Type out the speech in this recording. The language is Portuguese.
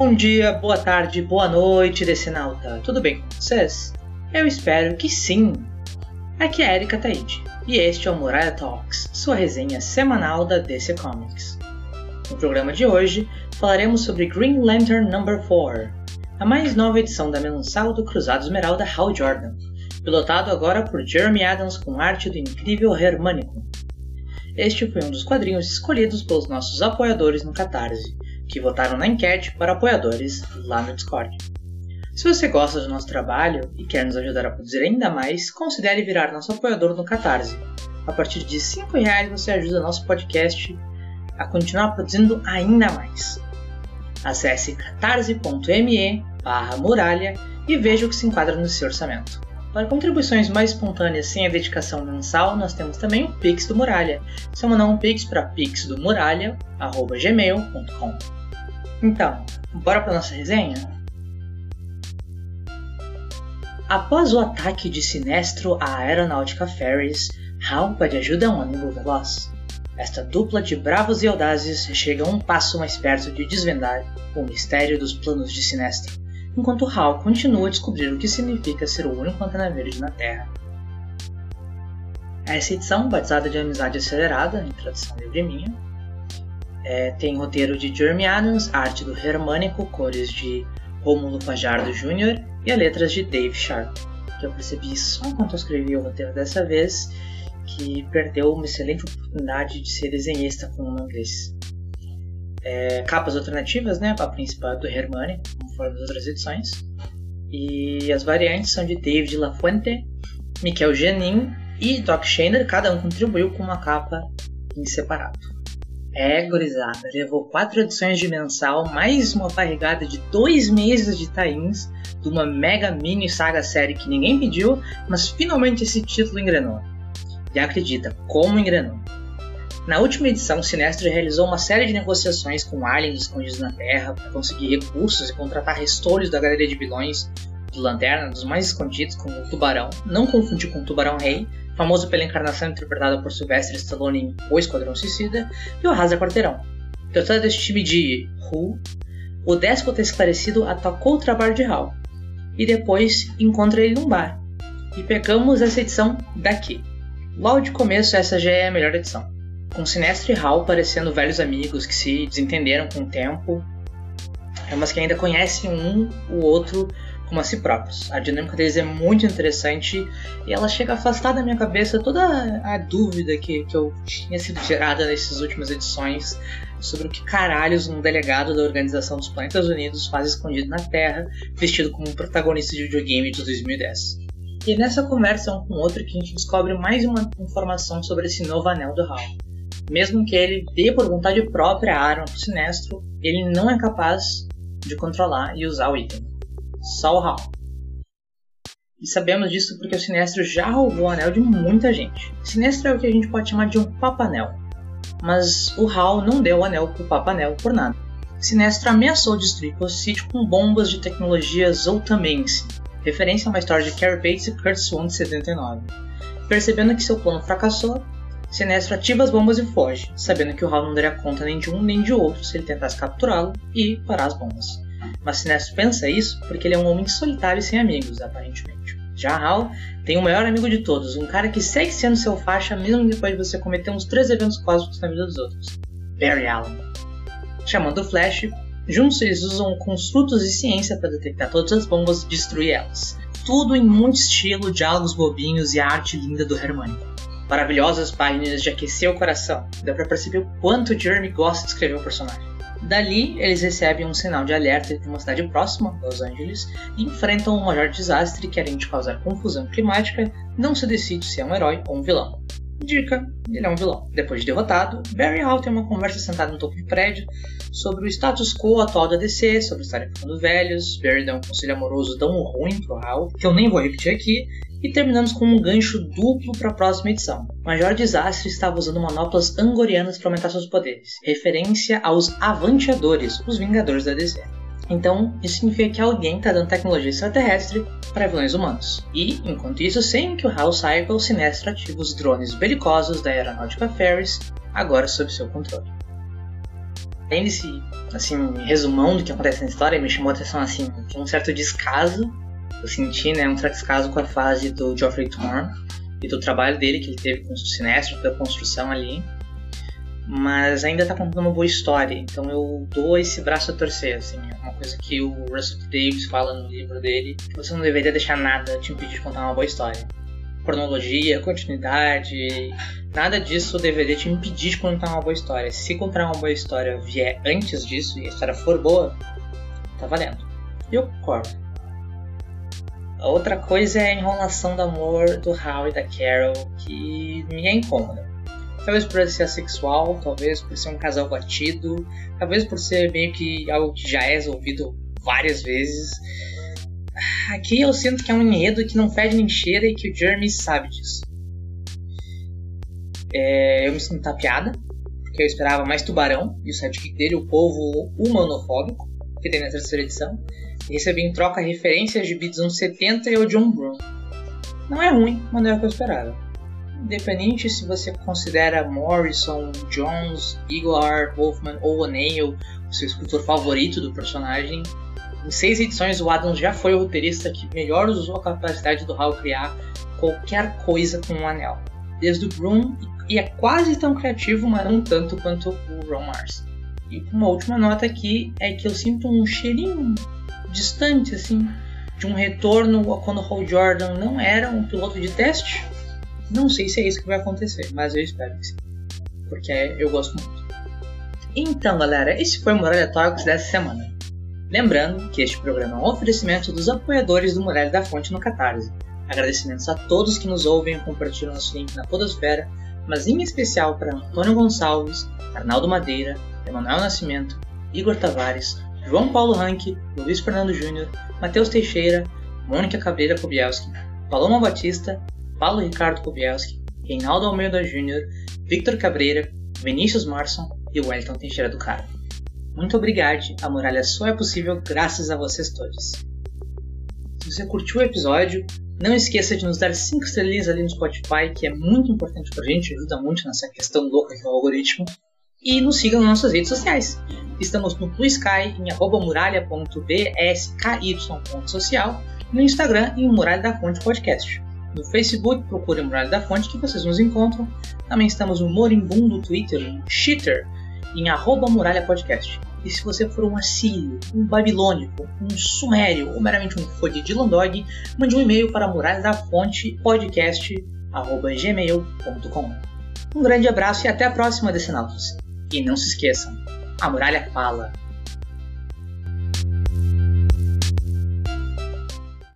Bom dia, boa tarde, boa noite, Decenalta. Tudo bem com vocês? Eu espero que sim. Aqui é Erika Taide, e este é o Muralha Talks, sua resenha semanal da DC Comics. No programa de hoje, falaremos sobre Green Lantern No. 4, a mais nova edição da mensal do Cruzado Esmeralda Hal Jordan, pilotado agora por Jeremy Adams com arte do incrível Hermânico. Este foi um dos quadrinhos escolhidos pelos nossos apoiadores no Catarse, que votaram na enquete para apoiadores lá no Discord. Se você gosta do nosso trabalho e quer nos ajudar a produzir ainda mais, considere virar nosso apoiador no Catarse. A partir de R$ reais você ajuda nosso podcast a continuar produzindo ainda mais. Acesse catarse.me muralha e veja o que se enquadra no seu orçamento. Para contribuições mais espontâneas sem a dedicação mensal, nós temos também o Pix do Muralha. Só mandar um Pix para pixdomuralha.gmail.com então, bora para nossa resenha? Após o ataque de Sinestro à aeronáutica Ferris, Hal pede ajuda um amigo veloz. Esta dupla de bravos e audazes chega um passo mais perto de desvendar o mistério dos planos de Sinestro, enquanto Hal continua a descobrir o que significa ser o único antena verde na Terra. Essa edição, batizada de Amizade Acelerada, em tradução livre minha, é, tem roteiro de Jeremy Adams, arte do Hermânico, cores de Romulo Fajardo Jr. e as letras de Dave Sharp. Que eu percebi só enquanto eu escrevi o roteiro dessa vez, que perdeu uma excelente oportunidade de ser desenhista com o desse. É, capas alternativas, né, para a principal do Hermânico, conforme as outras edições. E as variantes são de David LaFuente, Michael Janin e Doc Shaner, cada um contribuiu com uma capa em separado. É, gurizada, levou quatro edições de mensal, mais uma barrigada de dois meses de tains, de uma mega mini saga série que ninguém pediu, mas finalmente esse título engrenou. E acredita, como engrenou. Na última edição, Sinestro realizou uma série de negociações com aliens escondidos na Terra para conseguir recursos e contratar restolhos da galeria de vilões do Lanterna, dos mais escondidos, como o Tubarão, não confundir com o Tubarão Rei, famoso pela encarnação interpretada por Sylvester Stallone em O Esquadrão Suicida, e o Arrasa Quarteirão. Tratando deste time de Who, o déspota esclarecido atacou o trabalho de Hal, e depois encontra ele num bar. E pegamos essa edição daqui. Logo de começo, essa já é a melhor edição. Com Sinestro e Hal parecendo velhos amigos que se desentenderam com o tempo, mas que ainda conhecem um o outro como a si próprios. A dinâmica deles é muito interessante e ela chega a afastar da minha cabeça toda a dúvida que, que eu tinha sido gerada nessas últimas edições sobre o que caralhos um delegado da Organização dos Planetas Unidos faz escondido na Terra, vestido como um protagonista de videogame de 2010. E nessa conversa um com o outro que a gente descobre mais uma informação sobre esse novo anel do Hal. Mesmo que ele dê por vontade própria a arma pro Sinestro, ele não é capaz de controlar e usar o item só o Hal. E sabemos disso porque o Sinestro já roubou o anel de muita gente. Sinestro é o que a gente pode chamar de um papanel. Mas o Hal não deu o anel pro papanel por nada. Sinestro ameaçou destruir Post City com bombas de tecnologia Zoltamense, referência a uma história de Carrie Bates e Kurt Swan de 79. Percebendo que seu plano fracassou, Sinestro ativa as bombas e foge, sabendo que o Hal não daria conta nem de um nem de outro se ele tentasse capturá-lo e parar as bombas. Mas Sinestro pensa isso porque ele é um homem solitário e sem amigos, aparentemente. Já Hal tem o maior amigo de todos, um cara que segue sendo seu faixa mesmo depois de você cometer uns três eventos cósmicos na vida dos outros. Barry Allen. Chamando o Flash, juntos eles usam construtos de ciência para detectar todas as bombas e destruir elas. Tudo em muito estilo, diálogos bobinhos e a arte linda do Hermione. Maravilhosas páginas de aquecer o coração. Dá pra perceber o quanto Jeremy gosta de escrever o personagem. Dali, eles recebem um sinal de alerta de uma cidade próxima, Los Angeles, e enfrentam um maior desastre que, além de causar confusão climática, não se decide se é um herói ou um vilão. Dica: ele é um vilão. Depois de derrotado, Barry Hall tem uma conversa sentada no topo de prédio sobre o status quo atual da DC, sobre estarem ficando velhos. Barry dá um conselho amoroso tão ruim pro Hal, que eu nem vou repetir aqui, e terminamos com um gancho duplo para a próxima edição. O Major Desastre estava usando manoplas angorianas para aumentar seus poderes, referência aos Avanteadores, os Vingadores da DC. Então, isso significa que alguém está dando tecnologia extraterrestre para vilões humanos. E, enquanto isso, sem que o Hal saiba, o Sinestro ativa os drones belicosos da aeronáutica Ferris, agora sob seu controle. além desse, assim, resumão do que acontece na história, me chamou a atenção, assim, de um certo descaso, eu senti, né, um descaso com a fase do Geoffrey Thorne e do trabalho dele que ele teve com o Sinestro, da construção ali, mas ainda tá contando uma boa história, então eu dou esse braço a torcer, assim, é uma coisa que o Russell Davis fala no livro dele, que você não deveria deixar nada te impedir de contar uma boa história. Cronologia, continuidade, nada disso deveria te impedir de contar uma boa história. Se contar uma boa história vier antes disso e a história for boa, tá valendo. E eu concordo. A outra coisa é a enrolação do amor do Hal e da Carol, que me é incômoda. Talvez por ser assexual, talvez por ser um casal batido, talvez por ser meio que algo que já é resolvido várias vezes. Aqui eu sinto que é um enredo que não fede nem cheira e que o Jeremy sabe disso. É, eu me sinto tapeada, porque eu esperava mais tubarão e o sidekick dele, o povo humanofóbico, que tem na terceira edição, e recebi em troca referências de beats anos 70 e o John Brown. Não é ruim, mas não é o que eu esperava independente se você considera Morrison, Jones, Eaglehart, Wolfman ou O'Neill o seu escritor favorito do personagem, em seis edições o Adams já foi o roteirista que melhor usou a capacidade do Hal criar qualquer coisa com um anel, desde o Broom, e é quase tão criativo, mas não tanto quanto o Ron Mars. E uma última nota aqui é que eu sinto um cheirinho distante, assim, de um retorno a quando Hal Jordan não era um piloto de teste, não sei se é isso que vai acontecer, mas eu espero que sim. Porque eu gosto muito. Então, galera, esse foi o Muralha Talks dessa semana. Lembrando que este programa é um oferecimento dos apoiadores do Muralha da Fonte no Catarse. Agradecimentos a todos que nos ouvem e compartilham nosso link na Podosfera, mas em especial para Antônio Gonçalves, Arnaldo Madeira, Emanuel Nascimento, Igor Tavares, João Paulo Ranque, Luiz Fernando Júnior, Matheus Teixeira, Mônica Cabreira Kobielski, Paloma Batista, Paulo Ricardo Kubielski, Reinaldo Almeida Júnior, Victor Cabreira, Vinícius Marson e Wellington Teixeira do Carmo. Muito obrigado, a muralha só é possível graças a vocês todos. Se você curtiu o episódio, não esqueça de nos dar 5 estrelinhas ali no Spotify, que é muito importante pra gente, ajuda muito nessa questão louca que é algoritmo. E nos siga nas nossas redes sociais. Estamos no Blue Sky em muralha.bsky.social no Instagram em Muralha da Fonte Podcast. No Facebook, procure Muralha da Fonte que vocês nos encontram. Também estamos no Morimbum do Twitter, no Cheater, em arroba Muralha Podcast. E se você for um assírio, um babilônico, um sumério ou meramente um fã de Dylan mande um e-mail para muralha da fonte podcast@gmail.com. Um grande abraço e até a próxima, Decenautas. E não se esqueçam, a muralha fala.